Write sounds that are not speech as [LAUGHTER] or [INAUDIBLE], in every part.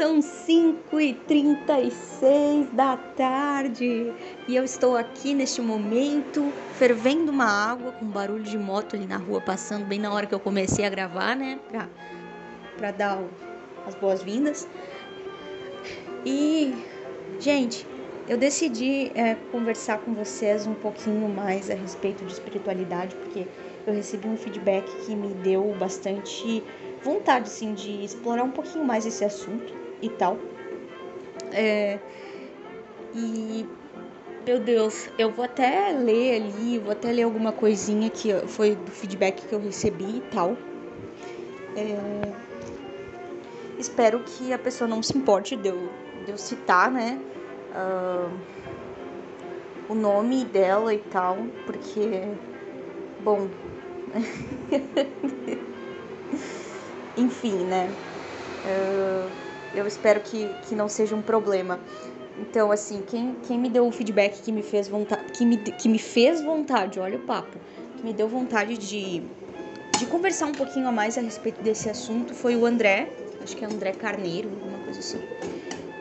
São 5h36 da tarde e eu estou aqui neste momento fervendo uma água com barulho de moto ali na rua passando bem na hora que eu comecei a gravar, né? Pra, pra dar o, as boas-vindas. E, gente, eu decidi é, conversar com vocês um pouquinho mais a respeito de espiritualidade porque eu recebi um feedback que me deu bastante vontade, assim, de explorar um pouquinho mais esse assunto e tal. É, e, meu Deus, eu vou até ler ali, vou até ler alguma coisinha que foi do feedback que eu recebi e tal. É, espero que a pessoa não se importe de eu, de eu citar, né? Uh, o nome dela e tal, porque, bom, [LAUGHS] Enfim, né? Uh, eu espero que, que não seja um problema. Então, assim, quem, quem me deu o feedback que me fez vontade, que me, que me fez vontade, olha o papo, que me deu vontade de, de conversar um pouquinho a mais a respeito desse assunto foi o André, acho que é André Carneiro, alguma coisa assim.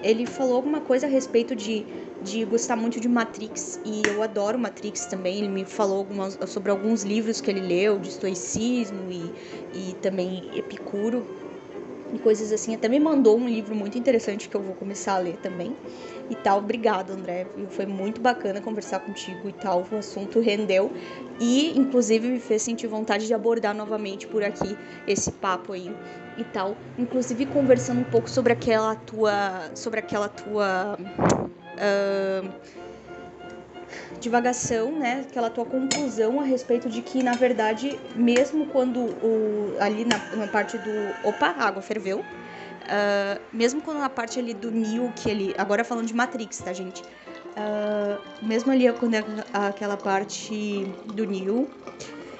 Ele falou alguma coisa a respeito de de gostar muito de Matrix e eu adoro Matrix também. Ele me falou algumas, sobre alguns livros que ele leu de estoicismo e, e também Epicuro e coisas assim. Até me mandou um livro muito interessante que eu vou começar a ler também e tal. Obrigado, André. Foi muito bacana conversar contigo e tal. O assunto rendeu e, inclusive, me fez sentir vontade de abordar novamente por aqui esse papo aí e tal. Inclusive, conversando um pouco sobre aquela tua, sobre aquela tua uh, divagação, né, aquela tua conclusão a respeito de que, na verdade, mesmo quando o, ali na, na parte do. Opa, a água ferveu. Uh, mesmo quando na parte ali do Neo, que ele. Agora falando de Matrix, tá, gente? Uh, mesmo ali quando é aquela parte do Neo.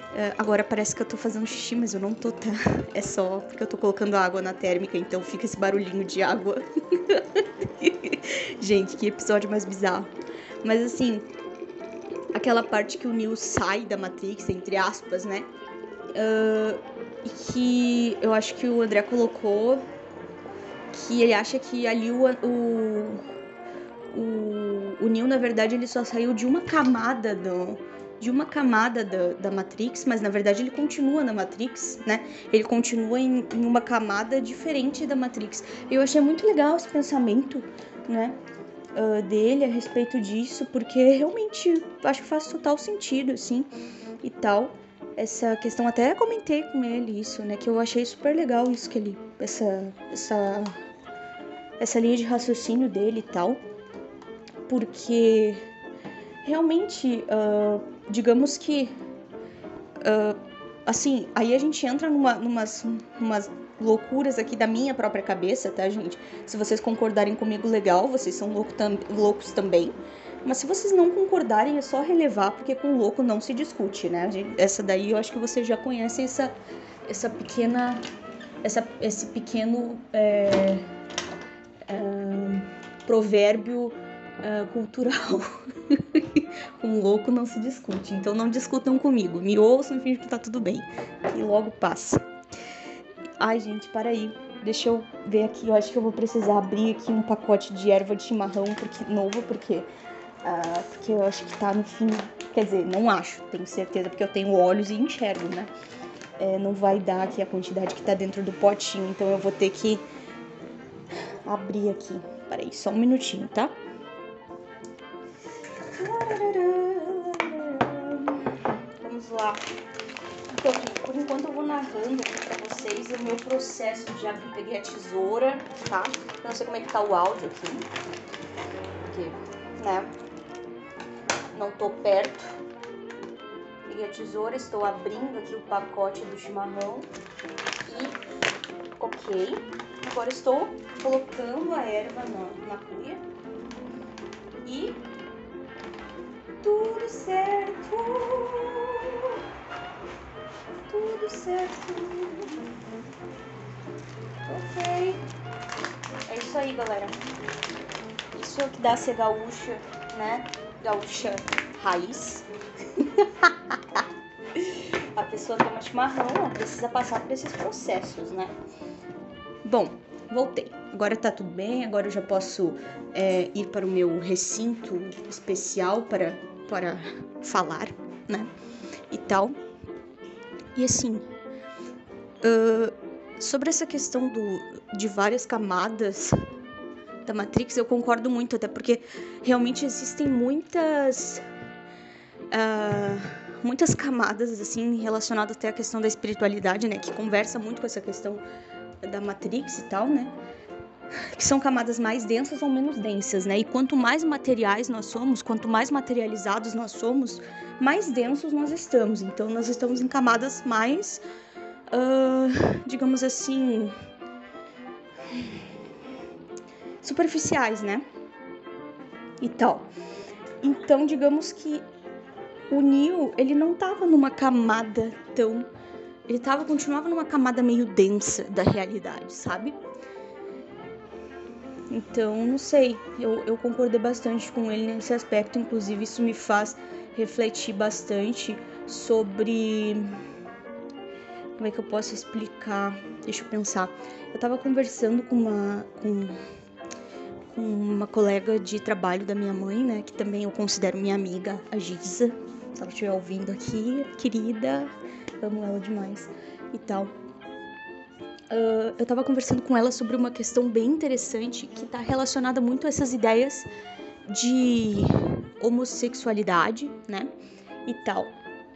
Uh, agora parece que eu tô fazendo xixi, mas eu não tô, tá? [LAUGHS] É só porque eu tô colocando água na térmica, então fica esse barulhinho de água. [LAUGHS] Gente, que episódio mais bizarro. Mas assim, aquela parte que o Neo sai da Matrix, entre aspas, né? Uh, que eu acho que o André colocou que ele acha que ali o, o, o, o Neo, na verdade, ele só saiu de uma camada do, de uma camada da, da Matrix, mas na verdade ele continua na Matrix, né? Ele continua em, em uma camada diferente da Matrix. Eu achei muito legal esse pensamento, né? Uh, dele a respeito disso, porque realmente acho que faz total sentido, assim, e tal. Essa questão, até comentei com ele isso, né? Que eu achei super legal isso que ele. Essa. Essa. Essa linha de raciocínio dele e tal. Porque realmente. Uh, digamos que. Uh, assim, aí a gente entra numa, numas, numas loucuras aqui da minha própria cabeça, tá, gente? Se vocês concordarem comigo, legal, vocês são louco tam loucos também. Mas se vocês não concordarem, é só relevar, porque com louco não se discute, né? Essa daí eu acho que vocês já conhecem essa, essa pequena. Essa, esse pequeno é, é, provérbio uh, cultural. [LAUGHS] Com louco não se discute. Então não discutam comigo. Me ouçam e fingem que tá tudo bem. E logo passa. Ai, gente, para aí. Deixa eu ver aqui. Eu acho que eu vou precisar abrir aqui um pacote de erva de chimarrão porque, novo, porque. Uh, porque eu acho que tá no fim. Quer dizer, não acho, tenho certeza, porque eu tenho olhos e enxergo, né? É, não vai dar aqui a quantidade que tá dentro do potinho, então eu vou ter que abrir aqui. Peraí, só um minutinho, tá? Vamos lá. Então, por enquanto eu vou narrando aqui pra vocês o meu processo de abrir. Peguei a tesoura, tá? Não sei como é que tá o áudio aqui. Porque, né? Não tô perto. Peguei a tesoura, estou abrindo aqui o pacote do chimarrão. E, ok. Agora estou colocando a erva na, na cuia. Certo. Ok. É isso aí, galera. Isso é o que dá ser gaúcha, né? Gaúcha raiz. [LAUGHS] A pessoa toma chimarrão, ela precisa passar por esses processos, né? Bom, voltei. agora tá tudo bem, agora eu já posso é, ir para o meu recinto especial para, para falar, né? E tal. E assim, uh, sobre essa questão do, de várias camadas da Matrix, eu concordo muito, até porque realmente existem muitas. Uh, muitas camadas assim relacionadas até à questão da espiritualidade, né, que conversa muito com essa questão da Matrix e tal, né? Que são camadas mais densas ou menos densas, né? E quanto mais materiais nós somos, quanto mais materializados nós somos, mais densos nós estamos. Então nós estamos em camadas mais, uh, digamos assim, superficiais, né? E tal. Então, digamos que o Neo, ele não tava numa camada tão. Ele tava, continuava numa camada meio densa da realidade, sabe? Então, não sei, eu, eu concordei bastante com ele nesse aspecto, inclusive isso me faz refletir bastante sobre. Como é que eu posso explicar? Deixa eu pensar. Eu tava conversando com uma. Com, uma colega de trabalho da minha mãe, né? Que também eu considero minha amiga, a Giza se ela estiver ouvindo aqui, querida, amo ela demais e tal. Uh, eu tava conversando com ela sobre uma questão bem interessante que tá relacionada muito a essas ideias de homossexualidade, né? E tal.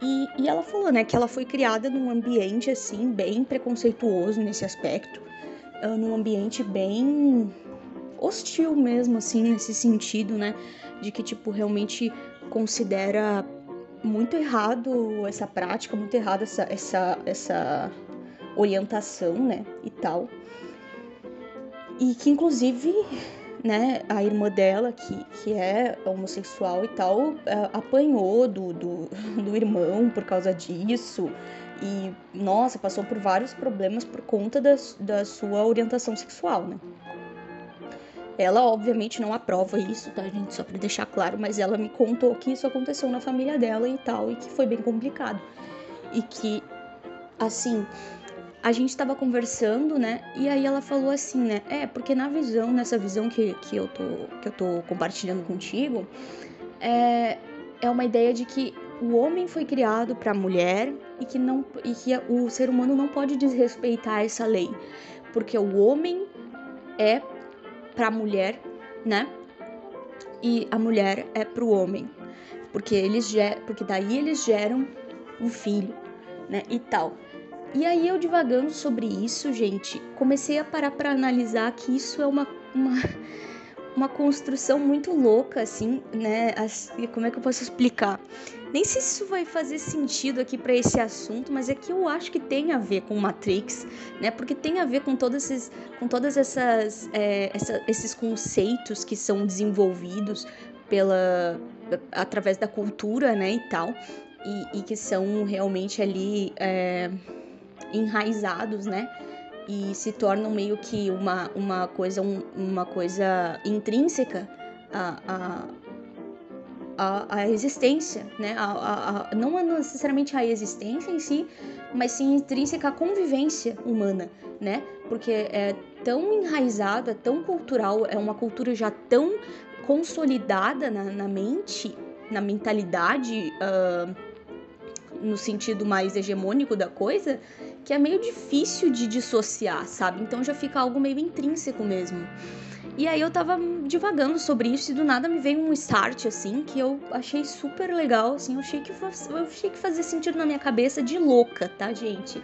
E, e ela falou, né, que ela foi criada num ambiente, assim, bem preconceituoso nesse aspecto. Uh, num ambiente bem hostil mesmo, assim, nesse sentido, né? De que, tipo, realmente considera muito errado essa prática, muito errado essa, essa, essa orientação, né, e tal. E que, inclusive, né, a irmã dela, que, que é homossexual e tal, é, apanhou do, do, [LAUGHS] do irmão por causa disso. E, nossa, passou por vários problemas por conta da, da sua orientação sexual, né? Ela, obviamente, não aprova isso, tá, gente? Só pra deixar claro, mas ela me contou que isso aconteceu na família dela e tal, e que foi bem complicado. E que, assim, a gente tava conversando, né? E aí ela falou assim, né? É, porque na visão, nessa visão que, que, eu, tô, que eu tô compartilhando contigo, é, é uma ideia de que o homem foi criado para a mulher e que, não, e que o ser humano não pode desrespeitar essa lei. Porque o homem é para a mulher, né? E a mulher é para o homem, porque eles porque daí eles geram um filho, né? E tal. E aí eu divagando sobre isso, gente, comecei a parar para analisar que isso é uma, uma [LAUGHS] uma construção muito louca, assim, né? Assim, como é que eu posso explicar? Nem sei se isso vai fazer sentido aqui para esse assunto, mas é que eu acho que tem a ver com Matrix, né? Porque tem a ver com todos esses, com todas essas, é, essa, esses conceitos que são desenvolvidos pela através da cultura, né? E tal, e, e que são realmente ali é, enraizados, né? e se tornam meio que uma, uma coisa um, uma coisa intrínseca à, à, à existência, né? A, a, não necessariamente à existência em si, mas sim intrínseca à convivência humana, né? Porque é tão enraizado, é tão cultural, é uma cultura já tão consolidada na, na mente, na mentalidade, uh, no sentido mais hegemônico da coisa, que é meio difícil de dissociar, sabe? Então já fica algo meio intrínseco mesmo. E aí eu tava divagando sobre isso e do nada me veio um start assim que eu achei super legal, assim, eu achei que eu achei que fazia sentido na minha cabeça de louca, tá, gente?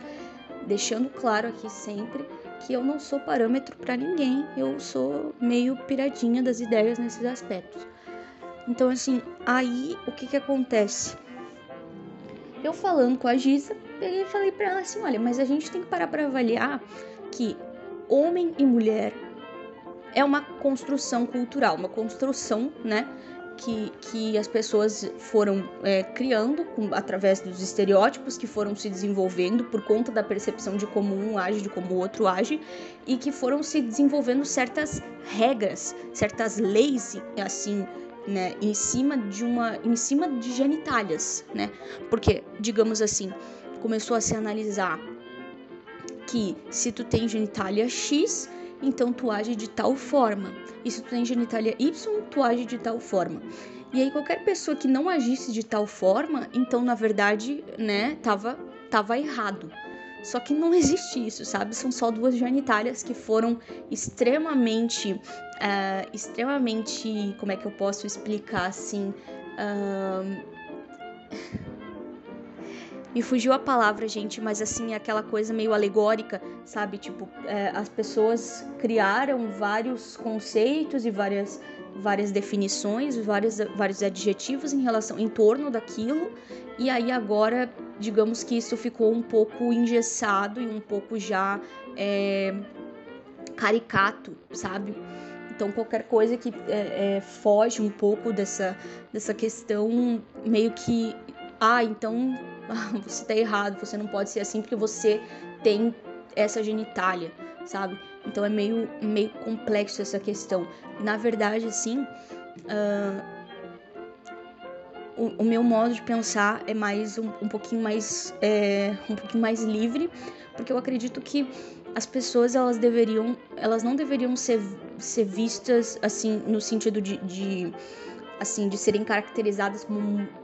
Deixando claro aqui sempre que eu não sou parâmetro para ninguém, eu sou meio piradinha das ideias nesses aspectos. Então assim, aí o que que acontece? Eu falando com a Giza, peguei e falei para ela assim: olha, mas a gente tem que parar para avaliar que homem e mulher é uma construção cultural, uma construção, né? Que, que as pessoas foram é, criando com, através dos estereótipos que foram se desenvolvendo por conta da percepção de como um age, de como o outro age, e que foram se desenvolvendo certas regras, certas leis, assim, né, em cima de uma, em cima de genitálias, né? Porque, digamos assim, começou a se analisar que se tu tem genitália X, então tu age de tal forma. E se tu tem genitália Y, tu age de tal forma. E aí qualquer pessoa que não agisse de tal forma, então na verdade, né, tava, tava errado. Só que não existe isso, sabe? São só duas genitálias que foram extremamente, uh, extremamente, como é que eu posso explicar assim? Uh, me fugiu a palavra, gente, mas assim, aquela coisa meio alegórica, sabe? Tipo, é, as pessoas criaram vários conceitos e várias, várias definições, vários, vários adjetivos em relação, em torno daquilo, e aí agora, digamos que isso ficou um pouco engessado e um pouco já é, caricato, sabe? Então, qualquer coisa que é, é, foge um pouco dessa, dessa questão, meio que. Ah, então [LAUGHS] você tá errado, você não pode ser assim porque você tem essa genitália, sabe? Então é meio, meio complexo essa questão. Na verdade, assim, uh, o, meu modo de pensar é mais um, um pouquinho mais é, um pouquinho mais livre, porque eu acredito que as pessoas elas deveriam, elas não deveriam ser, ser vistas assim no sentido de, de assim de serem caracterizadas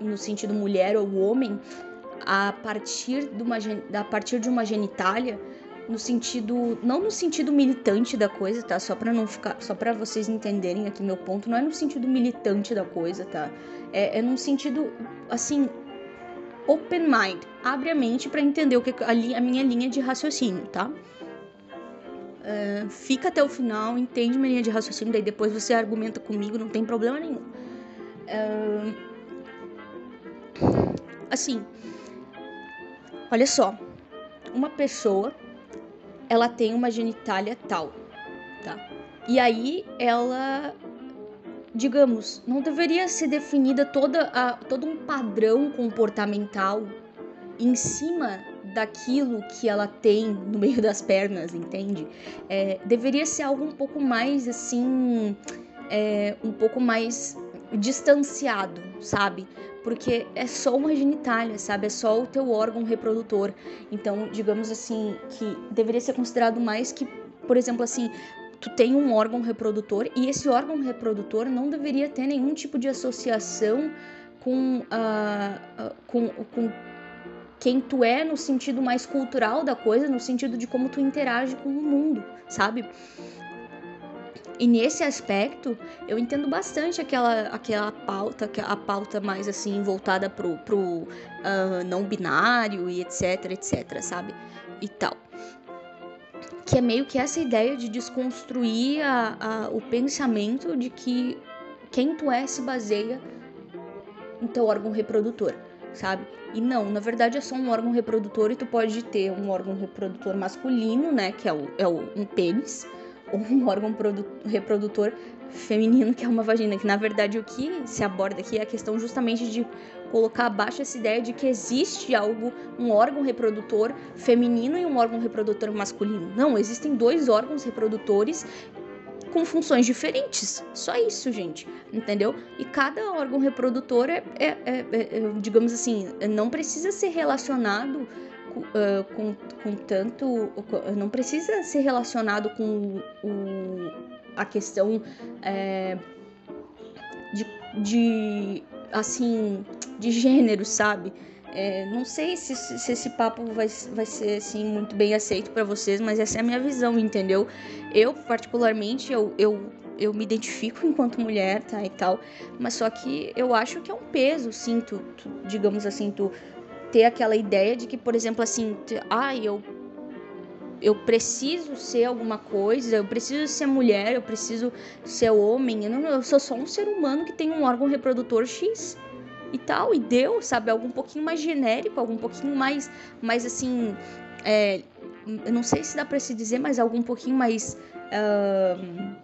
no sentido mulher ou homem a partir de uma, a partir de uma genitália no sentido não no sentido militante da coisa, tá? Só para não ficar, só para vocês entenderem aqui meu ponto, não é no sentido militante da coisa, tá? É, é num sentido assim open mind, abre a mente para entender o que a, a, minha linha de raciocínio, tá? Uh, fica até o final, entende minha linha de raciocínio, daí depois você argumenta comigo, não tem problema nenhum. Uh, assim, Olha só, uma pessoa, ela tem uma genitália tal, tá? E aí ela, digamos, não deveria ser definida toda a, todo um padrão comportamental em cima daquilo que ela tem no meio das pernas, entende? É, deveria ser algo um pouco mais assim, é, um pouco mais distanciado, sabe? Porque é só uma genitália, sabe? É só o teu órgão reprodutor. Então, digamos assim, que deveria ser considerado mais que, por exemplo, assim, tu tem um órgão reprodutor e esse órgão reprodutor não deveria ter nenhum tipo de associação com, uh, uh, com, com quem tu é no sentido mais cultural da coisa, no sentido de como tu interage com o mundo, sabe? E nesse aspecto, eu entendo bastante aquela, aquela pauta, a pauta mais assim, voltada pro, pro uh, não binário e etc, etc, sabe? E tal. Que é meio que essa ideia de desconstruir a, a, o pensamento de que quem tu é se baseia no teu órgão reprodutor, sabe? E não, na verdade é só um órgão reprodutor e tu pode ter um órgão reprodutor masculino, né? Que é, o, é o, um pênis ou um [LAUGHS] órgão reprodutor feminino, que é uma vagina. Que na verdade o que se aborda aqui é a questão justamente de colocar abaixo essa ideia de que existe algo, um órgão reprodutor feminino e um órgão reprodutor masculino. Não, existem dois órgãos reprodutores com funções diferentes. Só isso, gente. Entendeu? E cada órgão reprodutor é, é, é, é digamos assim, não precisa ser relacionado uh, com, com tanto. Não precisa ser relacionado com o, a questão é, de, de. assim. de gênero, sabe? É, não sei se, se, esse papo vai, vai ser assim muito bem aceito para vocês, mas essa é a minha visão, entendeu? Eu particularmente eu, eu, eu me identifico enquanto mulher, tá e tal, mas só que eu acho que é um peso, sim, tu, tu digamos assim, tu ter aquela ideia de que, por exemplo, assim, ah, eu eu preciso ser alguma coisa, eu preciso ser mulher, eu preciso ser homem, eu, não, eu sou só um ser humano que tem um órgão reprodutor X e tal, e deu, sabe, algo um pouquinho mais genérico, algo um pouquinho mais, mais assim, é, eu não sei se dá para se dizer, mas algo um pouquinho mais, uh,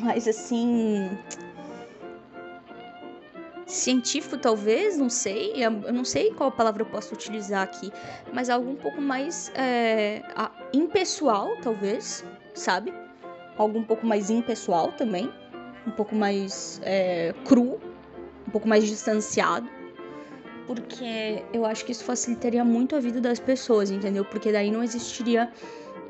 mais assim, científico, talvez, não sei, eu não sei qual palavra eu posso utilizar aqui, mas algo um pouco mais é, impessoal, talvez, sabe? Algo um pouco mais impessoal também, um pouco mais é, cru, um pouco mais distanciado, porque eu acho que isso facilitaria muito a vida das pessoas, entendeu? Porque daí não existiria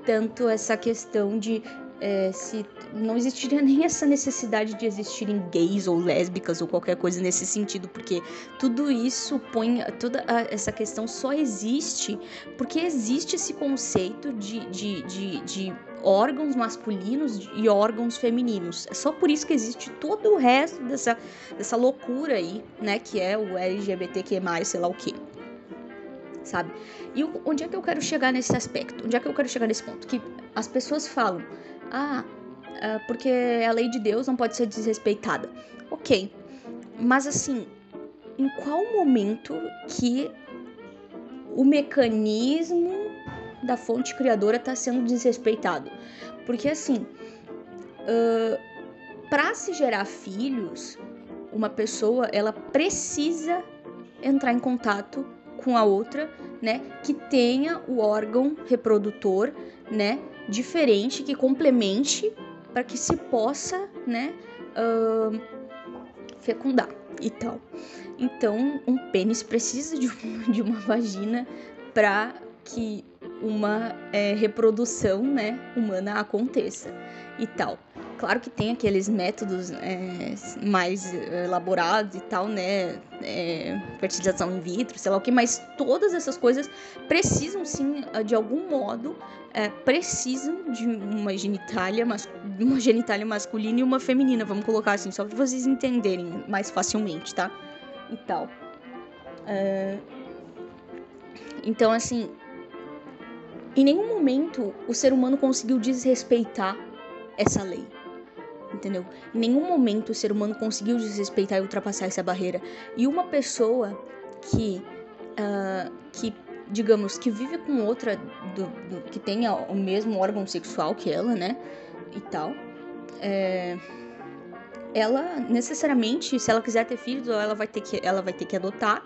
tanto essa questão de é, se não existiria [LAUGHS] nem essa necessidade de existirem gays ou lésbicas ou qualquer coisa nesse sentido, porque tudo isso põe toda essa questão só existe porque existe esse conceito de, de, de, de órgãos masculinos e órgãos femininos. É só por isso que existe todo o resto dessa, dessa loucura aí, né, que é o LGBTQ+, sei lá o quê. Sabe? E onde é que eu quero chegar nesse aspecto? Onde é que eu quero chegar nesse ponto? Que as pessoas falam, ah, é porque a lei de Deus não pode ser desrespeitada. Ok, mas assim, em qual momento que o mecanismo da fonte criadora está sendo desrespeitado? Porque assim, uh, para se gerar filhos, uma pessoa ela precisa entrar em contato com a outra, né, que tenha o órgão reprodutor, né, diferente que complemente para que se possa, né, uh, fecundar e tal. Então, um pênis precisa de, [LAUGHS] de uma vagina para que uma é, reprodução, né, humana aconteça e tal. Claro que tem aqueles métodos é, mais elaborados e tal, né? É, fertilização in vitro, sei lá o que, mas todas essas coisas precisam sim, de algum modo, é, precisam de uma genitália, mas, uma genitália masculina e uma feminina, vamos colocar assim, só para vocês entenderem mais facilmente, tá? E tal. É, então, assim, em nenhum momento o ser humano conseguiu desrespeitar essa lei entendeu? Em nenhum momento o ser humano conseguiu desrespeitar e ultrapassar essa barreira. E uma pessoa que, uh, que digamos, que vive com outra do, do, que tenha o mesmo órgão sexual que ela, né? E tal. É, ela necessariamente, se ela quiser ter filhos, ela vai ter que, ela vai ter que adotar,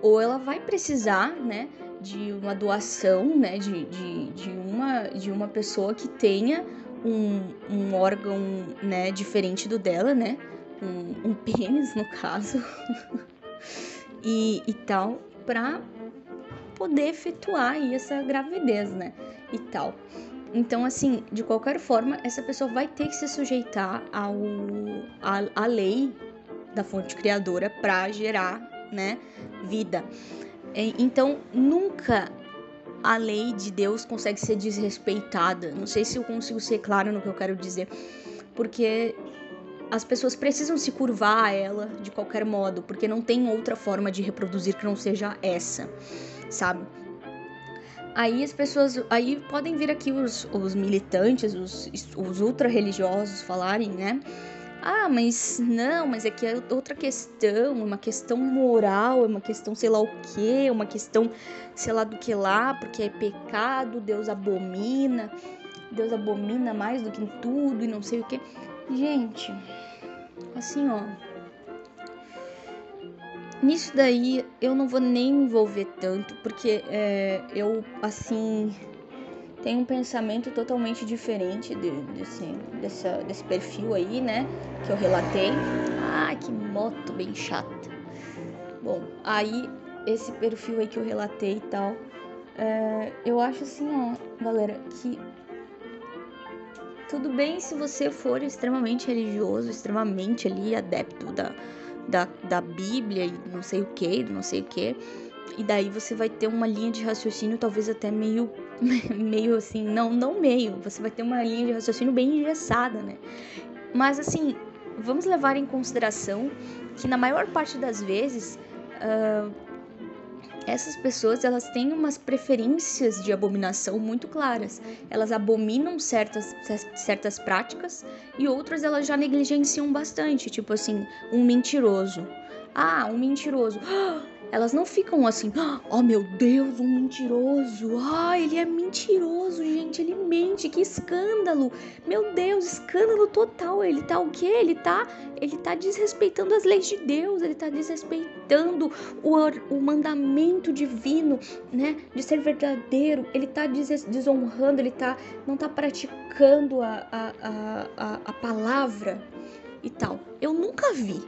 ou ela vai precisar, né? De uma doação, né? De, de, de, uma, de uma pessoa que tenha um, um órgão, né, diferente do dela, né? Um, um pênis, no caso. [LAUGHS] e, e tal, pra poder efetuar aí essa gravidez, né? E tal. Então, assim, de qualquer forma, essa pessoa vai ter que se sujeitar ao, a lei da fonte criadora para gerar, né, vida. Então, nunca a lei de Deus consegue ser desrespeitada. Não sei se eu consigo ser claro no que eu quero dizer, porque as pessoas precisam se curvar a ela de qualquer modo, porque não tem outra forma de reproduzir que não seja essa, sabe? Aí as pessoas, aí podem vir aqui os, os militantes, os, os ultra religiosos falarem, né? Ah, mas não, mas é que é outra questão, uma questão moral, é uma questão sei lá o que, uma questão sei lá do que lá, porque é pecado, Deus abomina, Deus abomina mais do que em tudo e não sei o que. Gente, assim ó, nisso daí eu não vou nem me envolver tanto, porque é, eu assim tem um pensamento totalmente diferente de, desse, desse perfil aí, né? Que eu relatei. Ah, que moto bem chata. Bom, aí esse perfil aí que eu relatei e tal, é, eu acho assim, ó, galera, que tudo bem se você for extremamente religioso, extremamente ali adepto da, da, da Bíblia e não sei o que, não sei o que. E daí você vai ter uma linha de raciocínio talvez até meio [LAUGHS] meio assim, não, não meio, você vai ter uma linha de raciocínio bem engessada, né? Mas assim, vamos levar em consideração que na maior parte das vezes uh, essas pessoas elas têm umas preferências de abominação muito claras. Elas abominam certas, certas práticas e outras elas já negligenciam bastante, tipo assim, um mentiroso. Ah, um mentiroso. [GASPS] Elas não ficam assim, oh meu Deus, um mentiroso. Ah, ele é mentiroso, gente, ele mente, que escândalo. Meu Deus, escândalo total. Ele tá o quê? Ele tá, ele tá desrespeitando as leis de Deus, ele tá desrespeitando o, o mandamento divino, né, de ser verdadeiro. Ele tá des desonrando, ele tá não tá praticando a, a, a, a palavra e tal. Eu nunca vi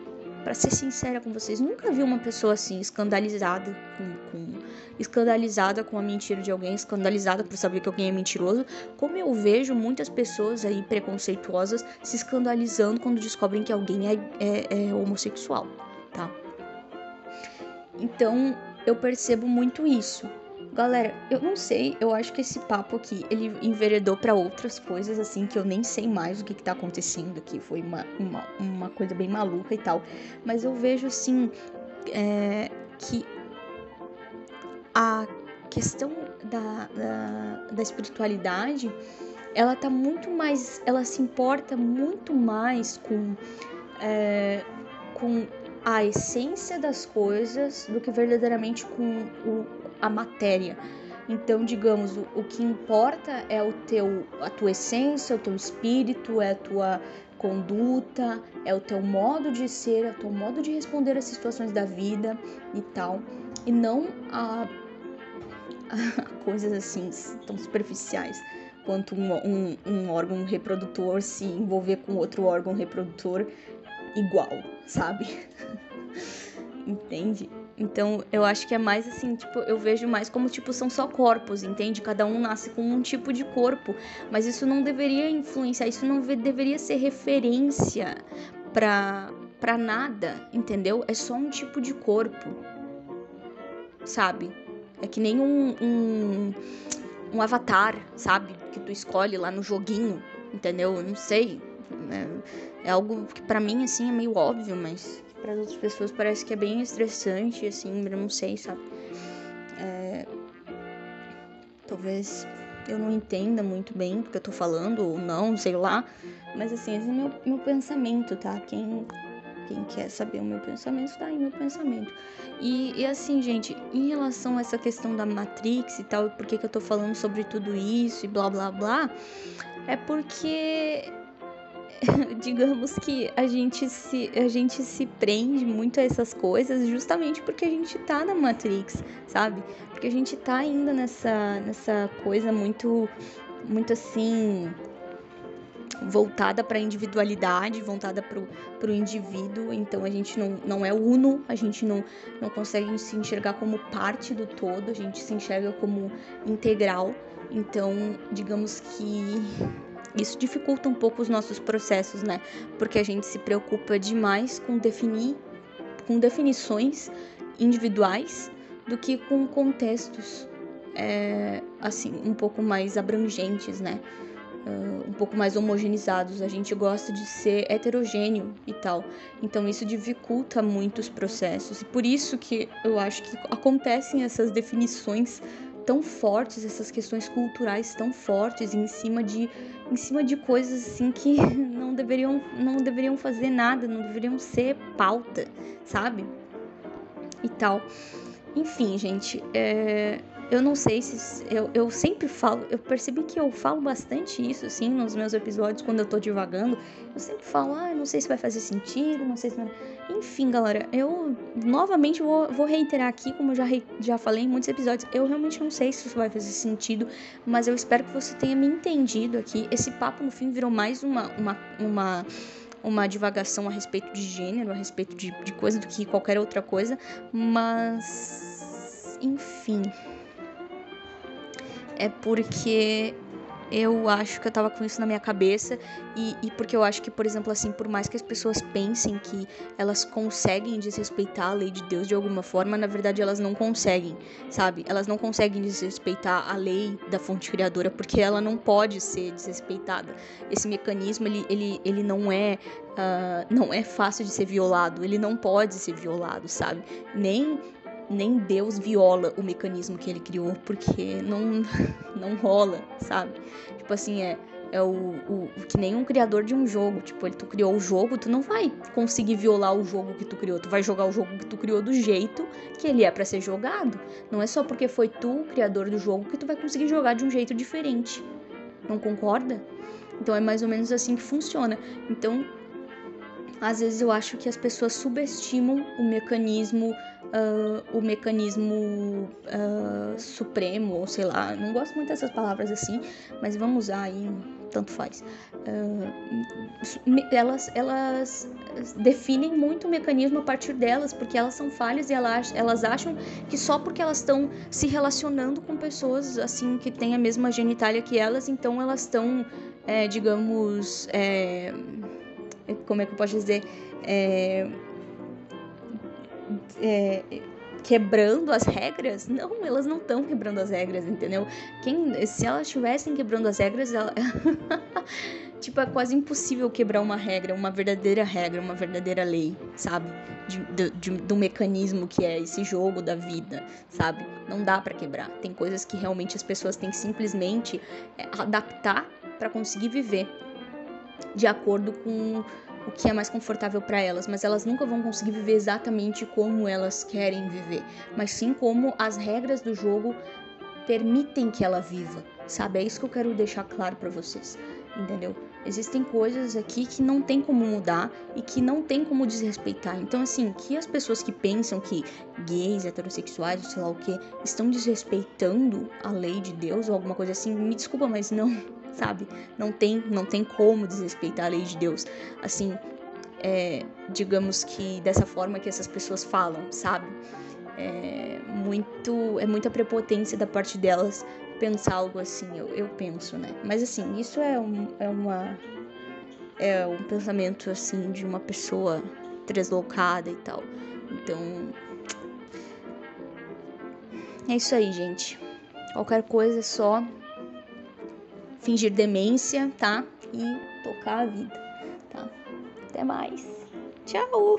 para ser sincera com vocês, nunca vi uma pessoa assim escandalizada com, com escandalizada com a mentira de alguém, escandalizada por saber que alguém é mentiroso, como eu vejo muitas pessoas aí preconceituosas se escandalizando quando descobrem que alguém é, é, é homossexual, tá? Então eu percebo muito isso. Galera, eu não sei, eu acho que esse papo aqui, ele enveredou para outras coisas, assim, que eu nem sei mais o que, que tá acontecendo aqui. Foi uma, uma, uma coisa bem maluca e tal. Mas eu vejo, assim, é, que a questão da, da, da espiritualidade, ela tá muito mais, ela se importa muito mais com, é, com a essência das coisas do que verdadeiramente com o, a matéria. Então, digamos, o, o, que importa é o teu, a tua essência, o teu espírito, é a tua conduta, é o teu modo de ser, é o teu modo de responder às situações da vida e tal, e não a, a [LAUGHS] coisas assim tão superficiais quanto um, um, um órgão reprodutor se envolver com outro órgão reprodutor igual, sabe? [LAUGHS] Entende? Então, eu acho que é mais assim, tipo, eu vejo mais como, tipo, são só corpos, entende? Cada um nasce com um tipo de corpo, mas isso não deveria influenciar, isso não deveria ser referência pra, pra nada, entendeu? É só um tipo de corpo, sabe? É que nem um, um, um avatar, sabe? Que tu escolhe lá no joguinho, entendeu? Eu não sei. É, é algo que para mim, assim, é meio óbvio, mas para as outras pessoas parece que é bem estressante, assim, eu não sei, sabe? É... Talvez eu não entenda muito bem o que eu tô falando, ou não, sei lá. Mas assim, esse é meu, meu pensamento, tá? Quem, quem quer saber o meu pensamento, tá aí meu pensamento. E, e assim, gente, em relação a essa questão da Matrix e tal, por que, que eu tô falando sobre tudo isso e blá blá blá, é porque [LAUGHS] digamos que a gente se a gente se prende muito a essas coisas justamente porque a gente tá na Matrix, sabe? Porque a gente tá ainda nessa nessa coisa muito muito assim voltada para a individualidade, voltada para o indivíduo. Então a gente não, não é uno, a gente não, não consegue se enxergar como parte do todo, a gente se enxerga como integral. Então, digamos que isso dificulta um pouco os nossos processos, né? Porque a gente se preocupa demais com definir, com definições individuais do que com contextos, é, assim, um pouco mais abrangentes, né? Uh, um pouco mais homogeneizados. A gente gosta de ser heterogêneo e tal. Então isso dificulta muito os processos. E por isso que eu acho que acontecem essas definições tão fortes, essas questões culturais tão fortes em cima de em cima de coisas assim que [LAUGHS] não deveriam não deveriam fazer nada, não deveriam ser pauta, sabe? E tal. Enfim, gente, é, eu não sei se. Eu, eu sempre falo, eu percebi que eu falo bastante isso, assim, nos meus episódios, quando eu tô divagando. Eu sempre falo, ah, não sei se vai fazer sentido, não sei se. Vai... Enfim, galera, eu novamente vou, vou reiterar aqui, como eu já, já falei em muitos episódios, eu realmente não sei se isso vai fazer sentido, mas eu espero que você tenha me entendido aqui. Esse papo, no fim, virou mais uma. uma, uma uma divagação a respeito de gênero, a respeito de, de coisa do que qualquer outra coisa, mas enfim, é porque eu acho que eu tava com isso na minha cabeça e, e, porque eu acho que, por exemplo, assim, por mais que as pessoas pensem que elas conseguem desrespeitar a lei de Deus de alguma forma, na verdade elas não conseguem, sabe? Elas não conseguem desrespeitar a lei da fonte criadora porque ela não pode ser desrespeitada. Esse mecanismo, ele, ele, ele não é uh, não é fácil de ser violado, ele não pode ser violado, sabe? Nem nem Deus viola o mecanismo que ele criou, porque não, [LAUGHS] não rola, sabe? Tipo assim, é, é o, o que nem um criador de um jogo. Tipo, ele tu criou o jogo, tu não vai conseguir violar o jogo que tu criou. Tu vai jogar o jogo que tu criou do jeito que ele é para ser jogado. Não é só porque foi tu o criador do jogo que tu vai conseguir jogar de um jeito diferente. Não concorda? Então é mais ou menos assim que funciona. Então às vezes eu acho que as pessoas subestimam o mecanismo, uh, o mecanismo uh, supremo, ou sei lá, não gosto muito dessas palavras assim, mas vamos usar aí, tanto faz. Uh, elas, elas definem muito o mecanismo a partir delas, porque elas são falhas e elas, elas acham que só porque elas estão se relacionando com pessoas assim que têm a mesma genitália que elas, então elas estão, é, digamos, é, como é que eu posso dizer, é, é, quebrando as regras? Não, elas não estão quebrando as regras, entendeu? Quem, se elas estivessem quebrando as regras, ela... [LAUGHS] tipo, é quase impossível quebrar uma regra, uma verdadeira regra, uma verdadeira lei, sabe? De, de, de, do mecanismo que é esse jogo da vida, sabe? Não dá para quebrar. Tem coisas que realmente as pessoas têm que simplesmente é, adaptar para conseguir viver de acordo com o que é mais confortável para elas, mas elas nunca vão conseguir viver exatamente como elas querem viver, mas sim como as regras do jogo permitem que ela viva, sabe? É isso que eu quero deixar claro para vocês, entendeu? Existem coisas aqui que não tem como mudar e que não tem como desrespeitar. Então, assim, que as pessoas que pensam que gays, heterossexuais, sei lá o que, estão desrespeitando a lei de Deus ou alguma coisa assim, me desculpa, mas não, sabe? Não tem, não tem como desrespeitar a lei de Deus. Assim, é, digamos que dessa forma que essas pessoas falam, sabe? É muito, é muita prepotência da parte delas pensar algo assim, eu, eu penso, né? Mas assim, isso é, um, é uma é um pensamento assim de uma pessoa deslocada e tal. Então, é isso aí, gente. Qualquer coisa é só fingir demência, tá? E tocar a vida, tá? Até mais. Tchau!